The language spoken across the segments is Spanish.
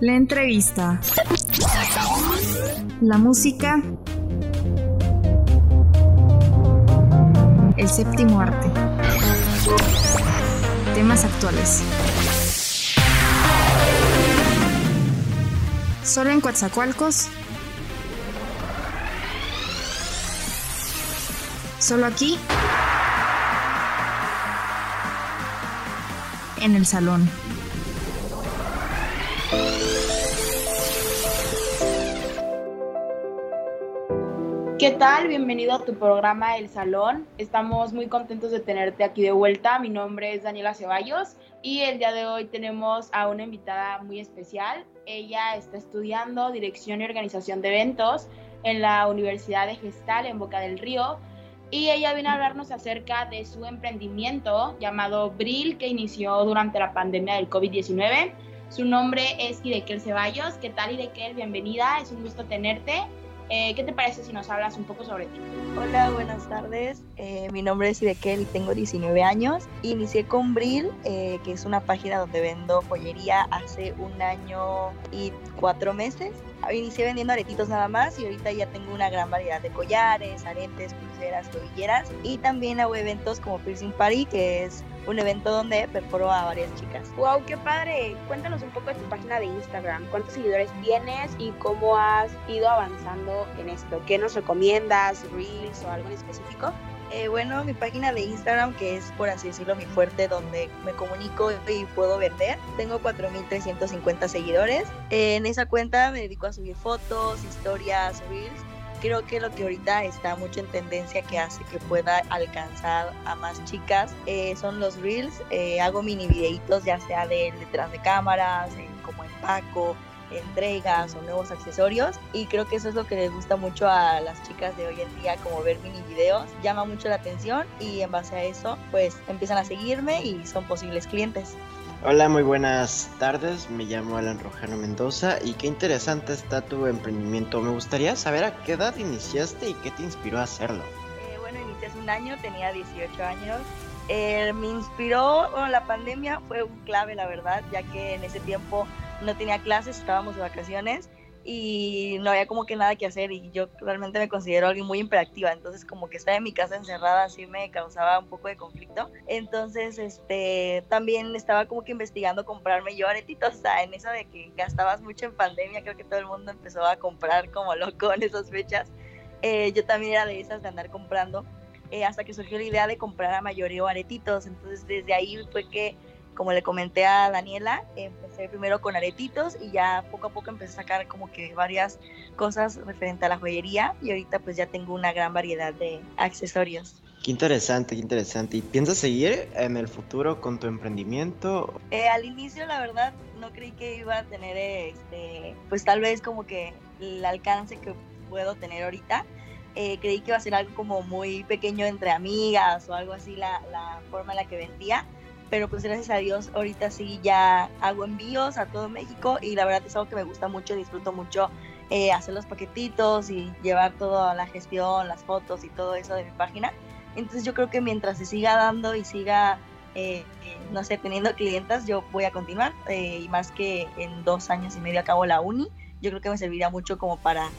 La entrevista. La música. El séptimo arte. Temas actuales. Solo en Coatzacoalcos. Solo aquí. En el salón. ¿Qué tal? Bienvenido a tu programa El Salón. Estamos muy contentos de tenerte aquí de vuelta. Mi nombre es Daniela Ceballos y el día de hoy tenemos a una invitada muy especial. Ella está estudiando Dirección y Organización de Eventos en la Universidad de Gestal en Boca del Río y ella viene a hablarnos acerca de su emprendimiento llamado Bril que inició durante la pandemia del COVID-19. Su nombre es Idekel Ceballos. ¿Qué tal Idekel? Bienvenida, es un gusto tenerte. Eh, ¿Qué te parece si nos hablas un poco sobre ti? Hola, buenas tardes. Eh, mi nombre es Idekel y tengo 19 años. Inicié con Bril, eh, que es una página donde vendo joyería hace un año y cuatro meses. Inicié vendiendo aretitos nada más y ahorita ya tengo una gran variedad de collares, aretes, pulseras, tobilleras y también hago eventos como Piercing Party, que es un evento donde perforo a varias chicas. ¡Wow! ¡Qué padre! Cuéntanos un poco de tu página de Instagram. ¿Cuántos seguidores tienes y cómo has ido avanzando en esto? ¿Qué nos recomiendas? ¿Reels o algo en específico? Eh, bueno, mi página de Instagram, que es por así decirlo mi fuerte, donde me comunico y puedo vender, tengo 4.350 seguidores. en esa cuenta me dedico a subir fotos, historias, reels. Creo que lo que ahorita está mucho en tendencia que hace que pueda alcanzar a más chicas eh, son los reels. Eh, hago mini videitos ya sea de detrás de cámaras, como empaco, entregas o nuevos accesorios. Y creo que eso es lo que les gusta mucho a las chicas de hoy en día como ver mini videos. Llama mucho la atención y en base a eso pues empiezan a seguirme y son posibles clientes Hola, muy buenas tardes. Me llamo Alan Rojano Mendoza y qué interesante está tu emprendimiento. Me gustaría saber a qué edad iniciaste y qué te inspiró a hacerlo. Eh, bueno, inicié hace un año, tenía 18 años. Eh, me inspiró, bueno, la pandemia fue un clave, la verdad, ya que en ese tiempo no tenía clases, estábamos de vacaciones y no había como que nada que hacer y yo realmente me considero alguien muy imperactiva, entonces como que estar en mi casa encerrada así me causaba un poco de conflicto. Entonces, este, también estaba como que investigando comprarme yo aretitos, o sea, en eso de que gastabas mucho en pandemia, creo que todo el mundo empezó a comprar como loco en esas fechas. Eh, yo también era de esas de andar comprando, eh, hasta que surgió la idea de comprar a mayoreo aretitos, entonces desde ahí fue que como le comenté a Daniela, empecé primero con aretitos y ya poco a poco empecé a sacar como que varias cosas referente a la joyería y ahorita pues ya tengo una gran variedad de accesorios. Qué interesante, qué interesante. ¿Y piensas seguir en el futuro con tu emprendimiento? Eh, al inicio la verdad no creí que iba a tener este, pues tal vez como que el alcance que puedo tener ahorita. Eh, creí que iba a ser algo como muy pequeño entre amigas o algo así la, la forma en la que vendía pero pues gracias a Dios ahorita sí ya hago envíos a todo México y la verdad es algo que me gusta mucho, disfruto mucho eh, hacer los paquetitos y llevar toda la gestión, las fotos y todo eso de mi página. Entonces yo creo que mientras se siga dando y siga, eh, no sé, teniendo clientas, yo voy a continuar eh, y más que en dos años y medio acabo la uni, yo creo que me serviría mucho como para,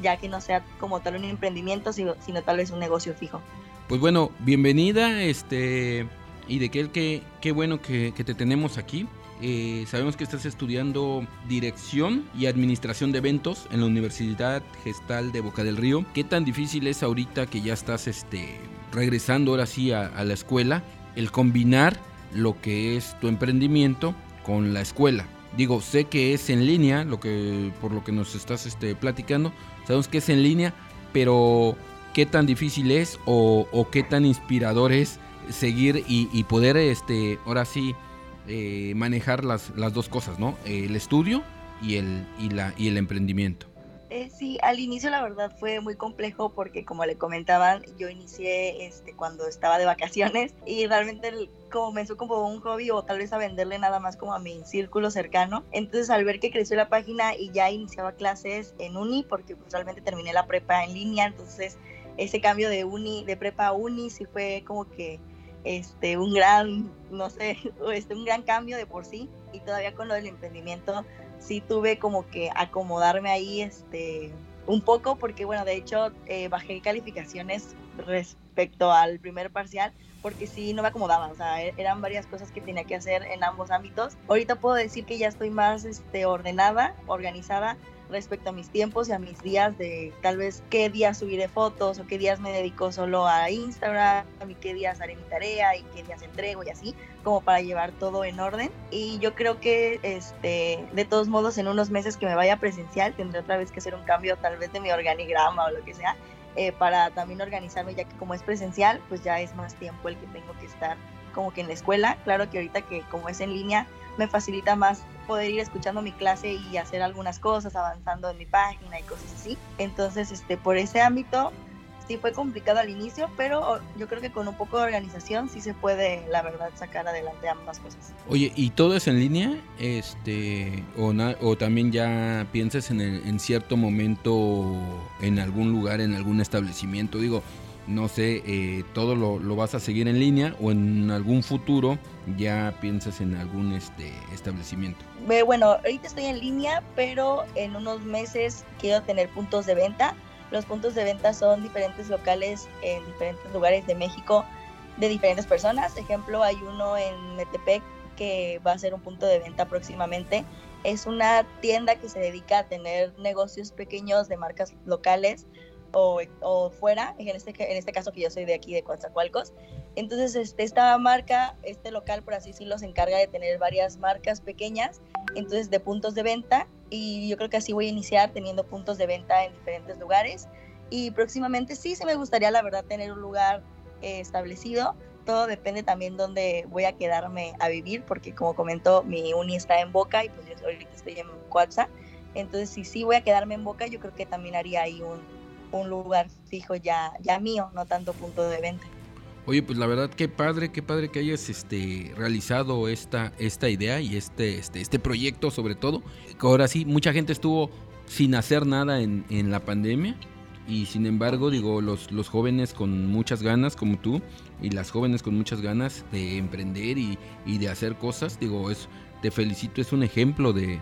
ya que no sea como tal un emprendimiento, sino, sino tal vez un negocio fijo. Pues bueno, bienvenida, este y de que qué bueno que, te tenemos aquí. Eh, sabemos que estás estudiando dirección y administración de eventos en la Universidad Gestal de Boca del Río. ¿Qué tan difícil es ahorita que ya estás este, regresando ahora sí a, la escuela el combinar lo que es tu emprendimiento con la escuela? Digo, sé que es en línea, lo que, por lo que nos estás este, platicando, sabemos que es en línea, pero ¿qué tan difícil es o, o qué tan inspirador es seguir y, poder, este, ahora sí, eh, manejar las, las dos cosas, ¿no? El estudio y el, y la, y el emprendimiento. Eh, sí, al inicio la verdad fue muy complejo porque como le comentaban, yo inicié este, cuando estaba de vacaciones y realmente comenzó como un hobby o tal vez a venderle nada más como a mi círculo cercano. Entonces al ver que creció la página y ya iniciaba clases en uni, porque pues realmente terminé la prepa en línea, entonces ese cambio de uni, de prepa a uni sí fue como que este, un gran, no sé, este, un gran cambio de por sí y todavía con lo del emprendimiento sí tuve como que acomodarme ahí este, un poco porque bueno, de hecho eh, bajé calificaciones respecto al primer parcial porque sí no me acomodaba, o sea, e-, eran varias cosas que tenía que hacer en ambos ámbitos. Ahorita puedo decir que ya estoy más este, ordenada, organizada respecto a mis tiempos y a mis días de tal vez qué días subiré fotos o qué días me dedico solo a Instagram y qué días haré mi tarea y qué días entrego y así como para llevar todo en orden. Y yo creo que este de todos modos en unos meses que me vaya presencial tendré otra vez que hacer un cambio tal vez de mi organigrama o lo que sea eh, para también organizarme ya que como es presencial pues ya es más tiempo el que tengo que estar como que en la escuela. Claro que ahorita que como es en línea me facilita más poder ir escuchando mi clase y hacer algunas cosas, avanzando en mi página y cosas así. Entonces, este, por ese ámbito sí fue complicado al inicio, pero yo creo que con un poco de organización sí se puede, la verdad, sacar adelante ambas cosas. Oye, ¿y todo es en línea? Este, o, o también ya piensas en, en cierto momento en algún lugar, en algún establecimiento? Digo, no sé, eh, todo lo, lo, vas a seguir en línea o en algún futuro ya piensas en algún este establecimiento? Bueno, ahorita estoy en línea, pero en unos meses quiero tener puntos de venta. Los puntos de venta son diferentes locales en diferentes lugares de México de diferentes personas. Ejemplo, hay uno en Metepec que va a ser un punto de venta próximamente. Es una tienda que se dedica a tener negocios pequeños de marcas locales o, fuera, en este, en este caso que yo soy de aquí de Coatzacoalcos. Entonces, este, esta marca, este local, por así decirlo, se encarga de tener varias marcas pequeñas, entonces de puntos de venta, y yo creo que así voy a iniciar teniendo puntos de venta en diferentes lugares. Y próximamente sí, se me gustaría, la verdad, tener un lugar eh, establecido. Todo depende también dónde voy a quedarme a vivir, porque como comentó, mi uni está en Boca y pues yo ahorita estoy en Coatza. Entonces, si sí voy a quedarme en Boca, yo creo que también haría ahí un, un lugar fijo ya, ya mío, no tanto punto de venta. Oye, pues la verdad qué padre, qué padre que hayas este realizado esta esta idea y este este este proyecto sobre todo. Ahora sí, mucha gente estuvo sin hacer nada en, en la pandemia y sin embargo, digo, los, los jóvenes con muchas ganas como tú y las jóvenes con muchas ganas de emprender y, y de hacer cosas, digo, es te felicito, es un ejemplo de,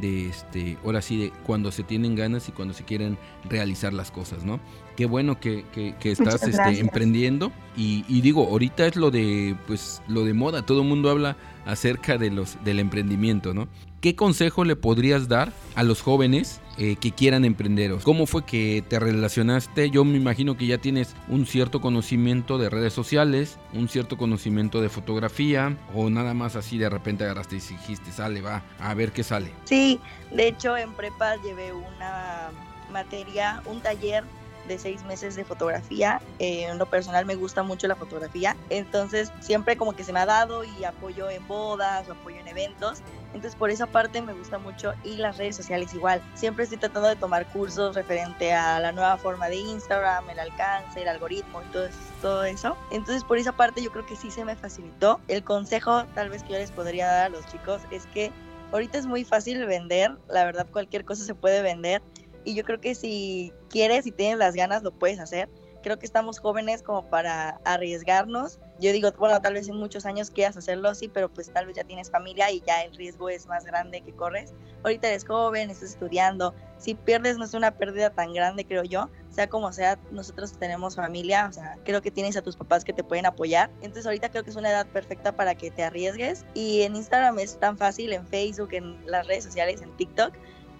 de este, ahora sí, de cuando se tienen ganas y cuando se quieren realizar las cosas, ¿no? Qué bueno que, que, estás este, emprendiendo. Y, y, digo, ahorita es lo de, pues, lo de moda, todo el mundo habla acerca de los, del emprendimiento, ¿no? ¿Qué consejo le podrías dar a los jóvenes eh, que quieran emprender? ¿Cómo fue que te relacionaste? Yo me imagino que ya tienes un cierto conocimiento de redes sociales, un cierto conocimiento de fotografía, o nada más así de repente agarraste y dijiste, sale, va, a ver qué sale. Sí, de hecho en prepa llevé una materia, un taller de seis meses de fotografía. Eh, en lo personal me gusta mucho la fotografía, entonces siempre como que se me ha dado y apoyo en bodas o apoyo en eventos. Entonces por esa parte me gusta mucho y las redes sociales igual. Siempre estoy tratando de tomar cursos referente a la nueva forma de Instagram, el alcance, el algoritmo y todo, todo eso. Entonces por esa parte yo creo que sí se me facilitó. El consejo tal vez que yo les podría dar a los chicos es que ahorita es muy fácil vender, la verdad cualquier cosa se puede vender y yo creo que si quieres y tienes las ganas lo puedes hacer. Creo que estamos jóvenes como para arriesgarnos. Yo digo, bueno, tal vez en muchos años quieras hacerlo así, pero pues tal vez ya tienes familia y ya el riesgo es más grande que corres. Ahorita eres joven, estás estudiando. Si pierdes no es una pérdida tan grande, creo yo. Sea como sea, nosotros tenemos familia, o sea, creo que tienes a tus papás que te pueden apoyar. Entonces ahorita creo que es una edad perfecta para que te arriesgues. Y en Instagram es tan fácil, en Facebook, en las redes sociales, en TikTok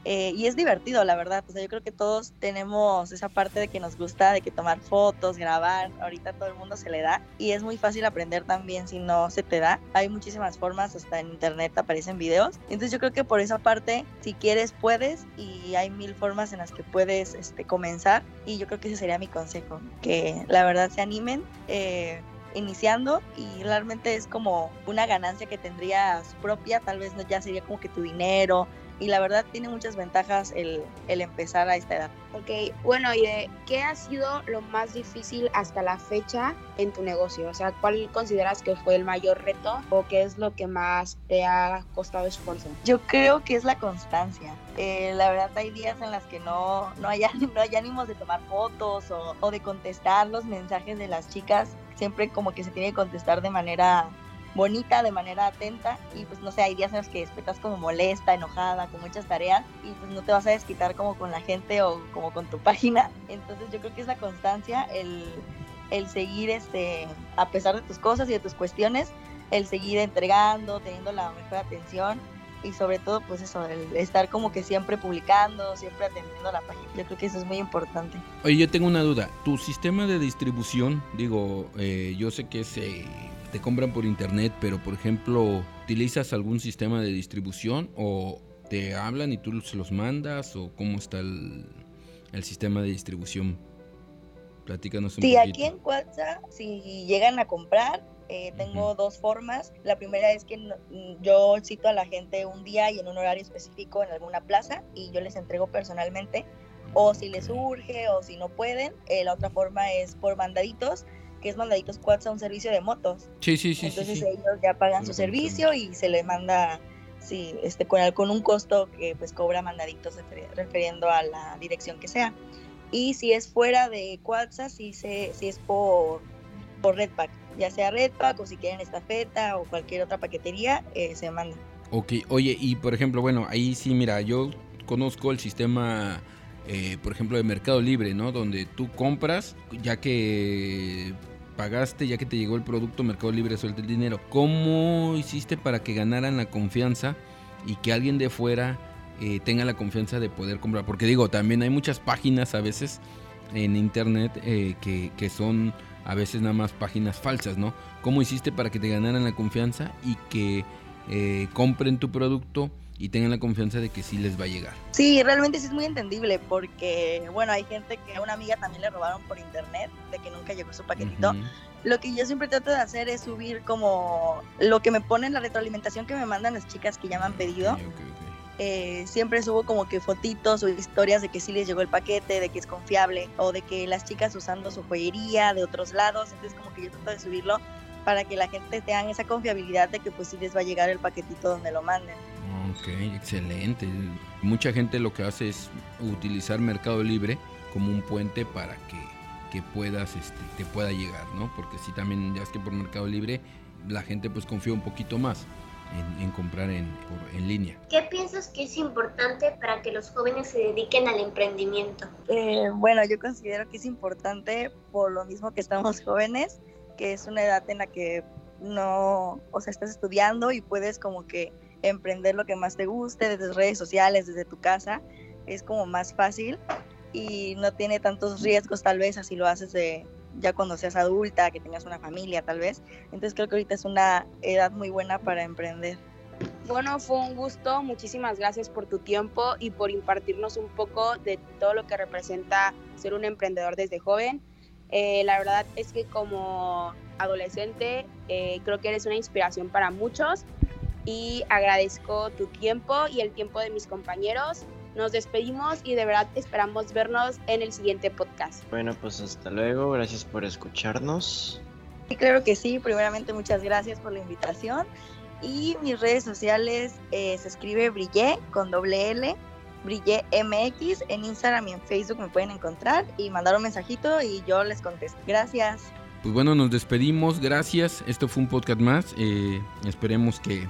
eh, y es divertido, la verdad. O sea, yo creo que todos tenemos esa parte de que nos gusta, de que tomar fotos, grabar. Ahorita todo el mundo se le da. Y es muy fácil aprender también si no se te da. Hay muchísimas formas, hasta en internet aparecen videos. Entonces yo creo que por esa parte, si quieres, puedes. Y hay mil formas en las que puedes este, comenzar. Y yo creo que ese sería mi consejo. Que la verdad se animen. Eh, iniciando y realmente es como una ganancia que tendrías propia, tal vez ya sería como que tu dinero, y la verdad tiene muchas ventajas el, el, empezar a esta edad. Ok, bueno, ¿y de qué ha sido lo más difícil hasta la fecha en tu negocio? O sea, ¿cuál consideras que fue el mayor reto o qué es lo que más te ha costado esfuerzo? Yo creo que es la constancia. Eh, la verdad hay días en las que no, no, hay, no hay ánimos de tomar fotos o, o de contestar los mensajes de las chicas siempre como que se tiene que contestar de manera bonita, de manera atenta y pues no sé, hay días en los que estás como molesta, enojada, con muchas tareas y pues no te vas a desquitar como con la gente o como con tu página. Entonces yo creo que es la constancia, el, el seguir este, a pesar de tus cosas y de tus cuestiones, el seguir entregando, teniendo la mejor atención y sobre todo pues eso, el estar como que siempre publicando, siempre atendiendo la página. Yo creo que eso es muy importante. Oye, yo tengo una duda. Tu sistema de distribución, digo, eh, yo sé que se te compran por internet, pero por ejemplo, ¿utilizas algún sistema de distribución o te hablan y tú se los mandas o cómo está el, el sistema de distribución? Platícanos un sí, poquito. aquí en Cuatza, si llegan a comprar, eh, tengo Ujú. dos formas. La primera es que yo cito a la gente un día y en un horario específico en alguna plaza y yo les entrego personalmente. O si les urge o si no pueden. eh, la otra forma es por mandaditos, que es mandaditos Cuatza, un servicio de motos. Sí, sí, sí, Entonces sí. ellos ya pagan su servicio y se le manda sí, este, con, con un costo que pues cobra mandaditos refiriendo a la dirección que sea. Y si es fuera de Cuatza, si, se, si es por, por Redpack, ya sea Redpack o si quieren estafeta o cualquier otra paquetería, eh, se manda. Ok, oye, y por ejemplo, bueno, ahí sí, mira, yo conozco el sistema, eh, por ejemplo, de Mercado Libre, ¿no? Donde tú compras, ya que pagaste, ya que te llegó el producto, Mercado Libre suelta el dinero. ¿Cómo hiciste para que ganaran la confianza y que alguien de fuera eh, tenga la confianza de poder comprar? Porque digo, también hay muchas páginas a veces en internet eh, que, que son a veces nada más páginas falsas, ¿no? ¿Cómo hiciste para que te ganaran la confianza y que eh, compren tu producto y tengan la confianza de que sí les va a llegar? Sí, realmente sí es muy entendible porque, bueno, hay gente que a una amiga también le robaron por internet, de que nunca llegó su paquetito. Lo que yo siempre trato de hacer es subir como lo que me ponen, la retroalimentación que me mandan las chicas que ya me han pedido. Eh, siempre subo como que fotitos o historias de que sí les llegó el paquete, de que es confiable, o de que las chicas usando su joyería de otros lados. Entonces como que yo trato de subirlo para que la gente tenga esa confiabilidad de que pues sí les va a llegar el paquetito donde lo manden. Ok, excelente. Mucha gente lo que hace es utilizar Mercado Libre como un puente para que, que puedas, este, te pueda llegar, ¿no? Porque si también, ya es que por Mercado Libre la gente pues confía un poquito más en, en comprar en, por- en línea. ¿Qué piensas que es importante para que los jóvenes se dediquen al emprendimiento? Eh, bueno, yo considero que es importante por lo mismo que estamos jóvenes, que es una edad en la que no, o sea, estás estudiando y puedes como que emprender lo que más te guste desde redes sociales, desde tu casa, es como más fácil y no tiene tantos riesgos tal vez así lo haces de ya cuando seas adulta, que tengas una familia tal vez. Entonces creo que ahorita es una edad muy buena para emprender. Bueno, fue un gusto. Muchísimas gracias por tu tiempo y por impartirnos un poco de todo lo que representa ser un emprendedor desde joven. Eh, la verdad es que como adolescente eh, creo que eres una inspiración para muchos y agradezco tu tiempo y el tiempo de mis compañeros. Nos despedimos y de verdad esperamos vernos en el siguiente podcast. Bueno, pues hasta luego. Gracias por escucharnos. Claro que sí, primeramente muchas gracias por la invitación. Y mis redes sociales eh, se escribe Brillé con doble L, Brillé MX. En Instagram y en Facebook me pueden encontrar y mandar un mensajito y yo les contesto. Gracias. Pues bueno, nos despedimos, gracias. Esto fue un podcast más. eh, esperemos que